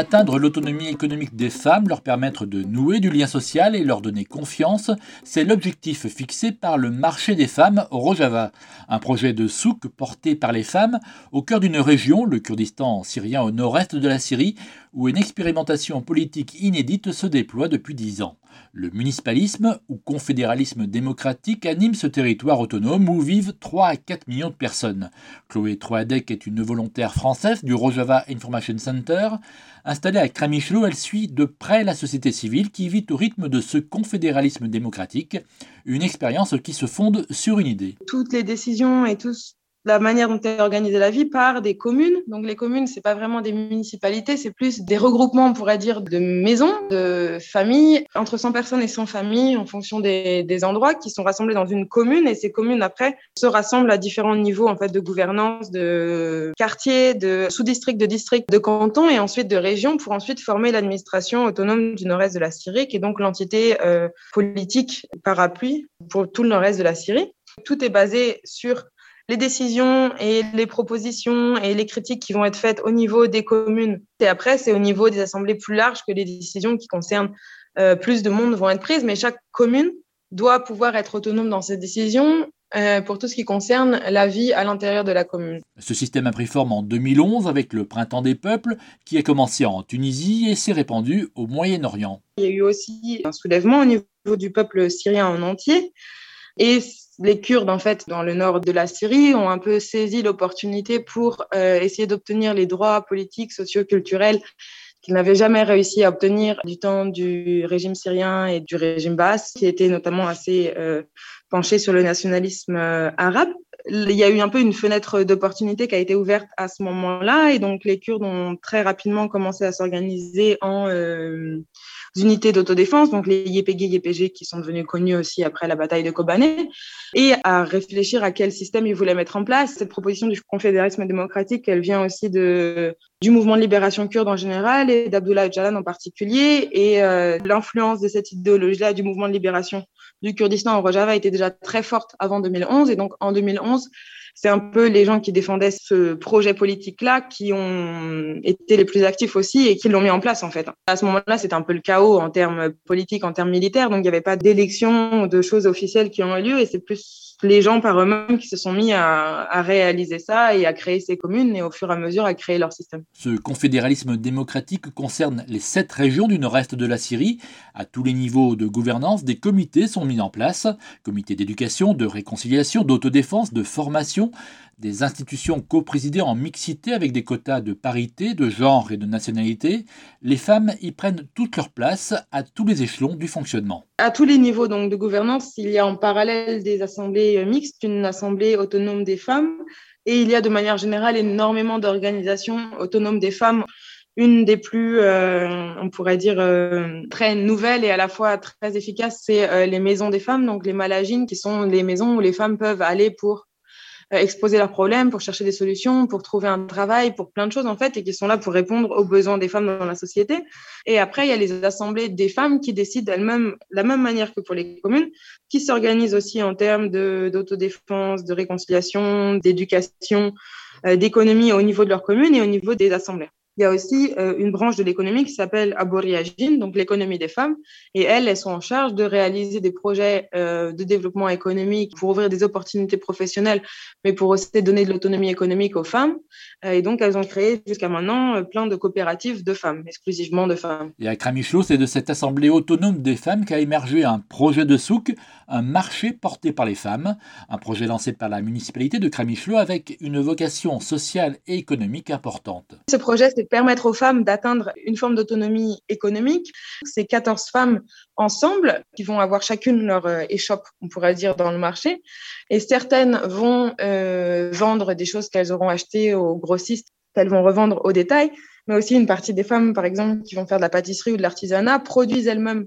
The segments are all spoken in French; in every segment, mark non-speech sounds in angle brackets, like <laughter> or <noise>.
Atteindre l'autonomie économique des femmes, leur permettre de nouer du lien social et leur donner confiance, c'est l'objectif fixé par le marché des femmes au Rojava, un projet de souk porté par les femmes au cœur d'une région, le Kurdistan syrien au nord-est de la Syrie, où une expérimentation politique inédite se déploie depuis dix ans. Le municipalisme ou confédéralisme démocratique anime ce territoire autonome où vivent 3 à 4 millions de personnes. Chloé Troadec est une volontaire française du Rojava Information Center. Installée à Kramichlo, elle suit de près la société civile qui vit au rythme de ce confédéralisme démocratique, une expérience qui se fonde sur une idée. Toutes les décisions et tous la manière dont est organisée la vie par des communes. Donc les communes, c'est pas vraiment des municipalités, c'est plus des regroupements, on pourrait dire, de maisons, de familles, entre 100 personnes et 100 familles en fonction des, endroits qui sont rassemblés dans une commune. Et ces communes, après, se rassemblent à différents niveaux en fait de gouvernance, de quartiers, de sous-districts, de districts, de cantons et ensuite de régions pour ensuite former l'administration autonome du nord-est de la Syrie, qui est donc l'entité euh, politique parapluie pour tout le nord-est de la Syrie. Tout est basé sur les décisions et les propositions et les critiques qui vont être faites au niveau des communes. Et après, c'est au niveau des assemblées plus larges que les décisions qui concernent euh, plus de monde vont être prises. Mais chaque commune doit pouvoir être autonome dans ses décisions euh, pour tout ce qui concerne la vie à l'intérieur de la commune. Ce système a pris forme en 2011 avec le Printemps des peuples qui a commencé en Tunisie et s'est répandu au Moyen-Orient. Il y a eu aussi un soulèvement au niveau du peuple syrien en entier. Et les Kurdes, en fait, dans le nord de la Syrie, ont un peu saisi l'opportunité pour euh, essayer d'obtenir les droits politiques, sociaux, culturels qu'ils n'avaient jamais réussi à obtenir du temps du régime syrien et du régime basse, qui était notamment assez euh, penché sur le nationalisme euh, arabe. Il y a eu un peu une fenêtre d'opportunité qui a été ouverte à ce moment-là, et donc les Kurdes ont très rapidement commencé à s'organiser en unités d'autodéfense, donc les YPG, YPG qui sont devenus connus aussi après la bataille de Kobané, et à réfléchir à quel système ils voulaient mettre en place. Cette proposition du confédéralisme démocratique, elle vient aussi du mouvement de libération kurde en général et d'Abdullah Öcalan en particulier, et euh, l'influence de cette idéologie-là du mouvement de libération du Kurdistan au Rojava était déjà très forte avant 2011, et donc en 2011, c'est un peu les gens qui défendaient ce projet politique-là qui ont été les plus actifs aussi et qui l'ont mis en place en fait. À ce moment-là, c'était un peu le chaos en termes politiques, en termes militaires, donc il n'y avait pas d'élections de choses officielles qui ont eu lieu et c'est plus les gens par eux-mêmes qui se sont mis à, à, réaliser ça et à créer ces communes et au fur et à mesure à créer leur système. Ce confédéralisme démocratique concerne les sept régions du nord-est de la Syrie. À tous les niveaux de gouvernance, des comités sont mis en place. Comités d'éducation, de réconciliation, d'autodéfense, de formation des institutions coprésidées en mixité avec des quotas de parité, de genre et de nationalité, les femmes y prennent toute leur place à tous les échelons du fonctionnement. À tous les niveaux donc, de gouvernance, il y a en parallèle des assemblées mixtes, une assemblée autonome des femmes, et il y a de manière générale énormément d'organisations autonomes des femmes une des plus, euh, on pourrait dire, euh, très nouvelles et à la fois très efficaces, c'est euh, les maisons des femmes, donc les malagines, qui sont les maisons où les femmes peuvent aller pour euh, exposer leurs problèmes, pour chercher des solutions, pour trouver un travail, pour plein de choses en fait, et qui sont là pour répondre aux besoins des femmes dans la société. Et après, il y a les assemblées des femmes qui décident elles-mêmes, la même manière que pour les communes, qui s'organisent aussi en termes d'autodéfense, de, de réconciliation, d'éducation, euh, d'économie au niveau de leur commune et au niveau des assemblées. Il y a aussi euh, une branche de l'économie qui s'appelle Aboriagine, donc l'économie des femmes. Et elles, elles sont en charge de réaliser des projets euh, de développement économique pour ouvrir des opportunités professionnelles, mais pour aussi donner de l'autonomie économique aux femmes. Euh, et donc, elles ont créé jusqu'à maintenant plein de coopératives de femmes, exclusivement de femmes. Et à Kramichlo, c'est de cette assemblée autonome des femmes qu'a émergé un projet de souk, un marché porté par les femmes, un projet lancé par la municipalité de Kramichlo avec une vocation sociale et économique importante. Ce projet, c'est permettre aux femmes d'atteindre une forme d'autonomie économique. C'est 14 femmes ensemble qui vont avoir chacune leur euh, échoppe, on pourrait dire, dans le marché. Et certaines vont euh, vendre des choses qu'elles auront achetées aux grossistes, qu'elles vont revendre au détail. Mais aussi une partie des femmes, par exemple, qui vont faire de la pâtisserie ou de l'artisanat, produisent elles-mêmes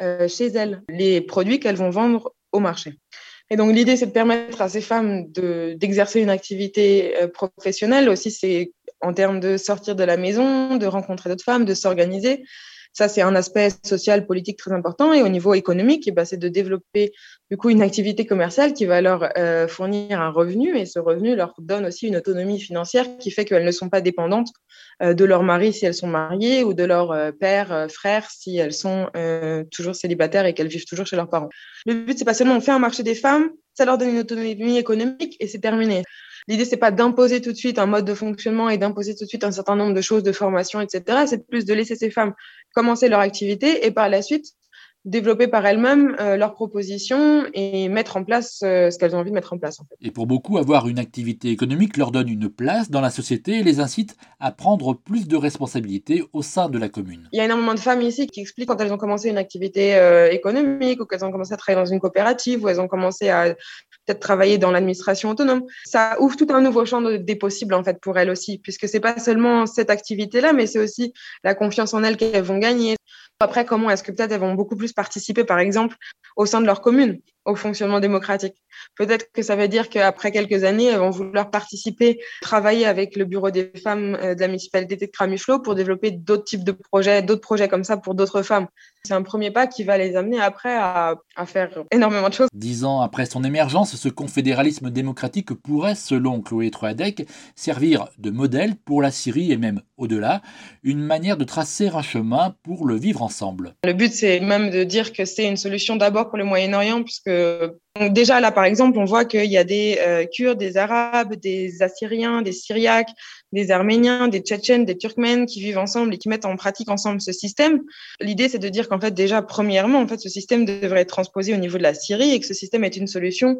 euh, chez elles les produits qu'elles vont vendre au marché. Et donc l'idée, c'est de permettre à ces femmes d'exercer une activité professionnelle. Aussi, c'est en termes de sortir de la maison, de rencontrer d'autres femmes, de s'organiser. Ça, c'est un aspect social, politique très important. Et au niveau économique, eh ben, c'est de développer du coup une activité commerciale qui va leur euh, fournir un revenu et ce revenu leur donne aussi une autonomie financière qui fait qu'elles ne sont pas dépendantes euh, de leur mari si elles sont mariées ou de leur euh, père, frère si elles sont toujours célibataires et qu'elles vivent toujours chez leurs parents. Le but, c'est pas seulement on fait un marché des femmes, ça leur donne une autonomie économique et c'est terminé. L'idée, c'est pas d'imposer tout de suite un mode de fonctionnement et d'imposer tout de suite un certain nombre de choses de formation, etc. C'est plus de laisser ces femmes commencer leur activité et par la suite développer par elles-mêmes euh, leurs propositions et mettre en place euh, ce qu'elles ont envie de mettre en place. Et pour beaucoup, avoir une activité économique leur donne une place dans la société et les incite à prendre plus de responsabilités au sein de la commune. Il y a énormément de femmes ici qui expliquent quand elles ont commencé une activité euh, économique ou qu'elles ont commencé à travailler dans une coopérative ou elles ont commencé à peut-être travailler dans l'administration autonome. Ça ouvre tout un nouveau champ des possibles en fait pour elles aussi, puisque c'est pas seulement cette activité-là, mais c'est aussi la confiance en elles qu'elles vont gagner. Après, comment est-ce que peut-être elles vont beaucoup plus participer, par exemple, au sein de leur commune, au fonctionnement démocratique? Peut-être que ça veut dire qu'après quelques années, elles vont vouloir participer, travailler avec le bureau des femmes euh, de la municipalité de Cramuchelot pour développer d'autres types de projets, d'autres projets comme ça pour d'autres femmes. C'est un premier pas qui va les amener après à, à, faire énormément de choses. Dix ans après son émergence, ce confédéralisme démocratique pourrait, selon Chloé Troadec, servir de modèle pour la Syrie et même au-delà, une manière de tracer un chemin pour le vivre ensemble. Le but, c'est même de dire que c'est une solution d'abord pour le Moyen-Orient, puisque déjà là, par exemple, on voit qu'il y a des euh, Kurdes, des Arabes, des Assyriens, des Syriaques, des Arméniens, des Tchétchènes, des Turkmènes qui vivent ensemble et qui mettent en pratique ensemble ce système. L'idée, c'est de dire qu'en fait, déjà, premièrement, en fait, ce système devrait être transposé au niveau de la Syrie et que ce système est une solution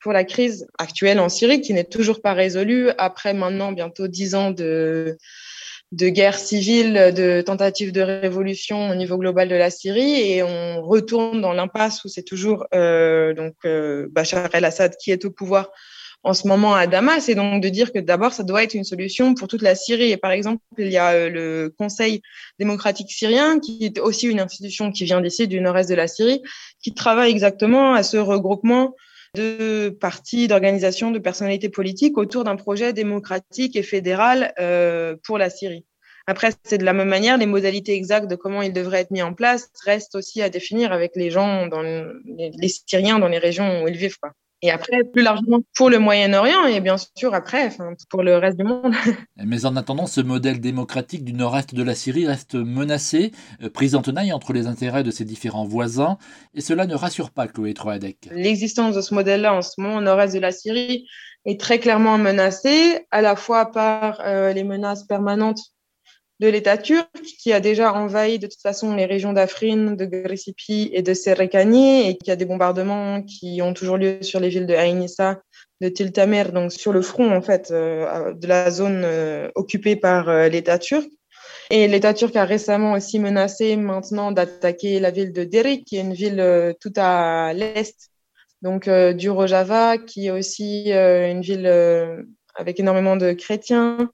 pour la crise actuelle en Syrie qui n'est toujours pas résolue après maintenant bientôt dix ans de de guerre civile, de tentatives de révolution au niveau global de la Syrie, et on retourne dans l'impasse où c'est toujours euh, donc euh, Bachar el-Assad qui est au pouvoir en ce moment à Damas, et donc de dire que d'abord ça doit être une solution pour toute la Syrie. Et par exemple, il y a euh, le Conseil démocratique syrien, qui est aussi une institution qui vient d'ici, du nord-est de la Syrie, qui travaille exactement à ce regroupement de partis, d'organisations, de personnalités politiques autour d'un projet démocratique et fédéral euh, pour la Syrie. Après, c'est de la même manière, les modalités exactes de comment il devrait être mis en place restent aussi à définir avec les gens, dans les Syriens dans les régions où ils vivent. Et après, plus largement pour le Moyen-Orient et bien sûr après, pour le reste du monde. <laughs> Mais en attendant, ce modèle démocratique du nord-est de la Syrie reste menacé, euh, pris en tenaille entre les intérêts de ses différents voisins, et cela ne rassure pas Chloé Troadec. L'existence de ce modèle-là en ce moment au nord-est de la Syrie est très clairement menacée, à la fois par euh, les menaces permanentes de l'État turc qui a déjà envahi de toute façon les régions d'Afrin, de Grisipi et de Serrekani et qui a des bombardements qui ont toujours lieu sur les villes de Aïnissa, de Tiltamer, donc sur le front en fait euh, de la zone euh, occupée par euh, l'État turc. Et l'État turc a récemment aussi menacé maintenant d'attaquer la ville de Deri, qui est une ville tout à l'est donc du Rojava, qui est aussi une ville avec énormément de chrétiens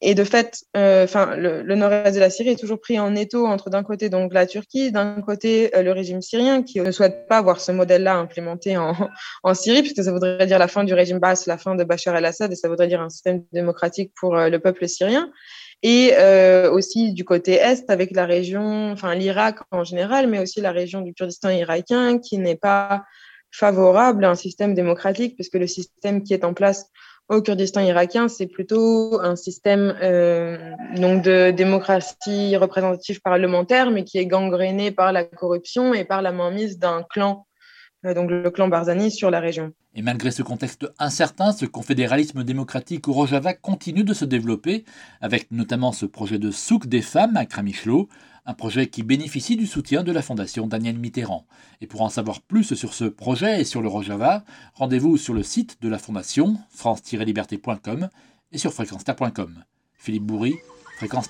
et de fait, euh, le, nord-est de la Syrie est toujours pris en étau entre d'un côté donc la Turquie, d'un côté euh, le régime syrien qui ne souhaite pas voir ce modèle-là implémenté en, <laughs> en, Syrie, puisque ça voudrait dire la fin du régime basse, la fin de Bachar el-Assad, et ça voudrait dire un système démocratique pour euh, le peuple syrien. Et aussi du côté est avec la région, enfin l'Irak en général, mais aussi la région du Kurdistan irakien qui n'est pas favorable à un système démocratique, puisque le système qui est en place au Kurdistan irakien, c'est plutôt un système euh, donc de démocratie représentative parlementaire, mais qui est gangréné par la corruption et par la mainmise d'un clan, euh, donc le clan Barzani, sur la région. Et malgré ce contexte incertain, ce confédéralisme démocratique au Rojava continue de se développer, avec notamment ce projet de souk des femmes à Kramichlo, un projet qui bénéficie du soutien de la Fondation Daniel Mitterrand. Et pour en savoir plus sur ce projet et sur le Rojava, rendez-vous sur le site de la Fondation, france-liberté.com et sur fréquence Philippe Bourri, Fréquence.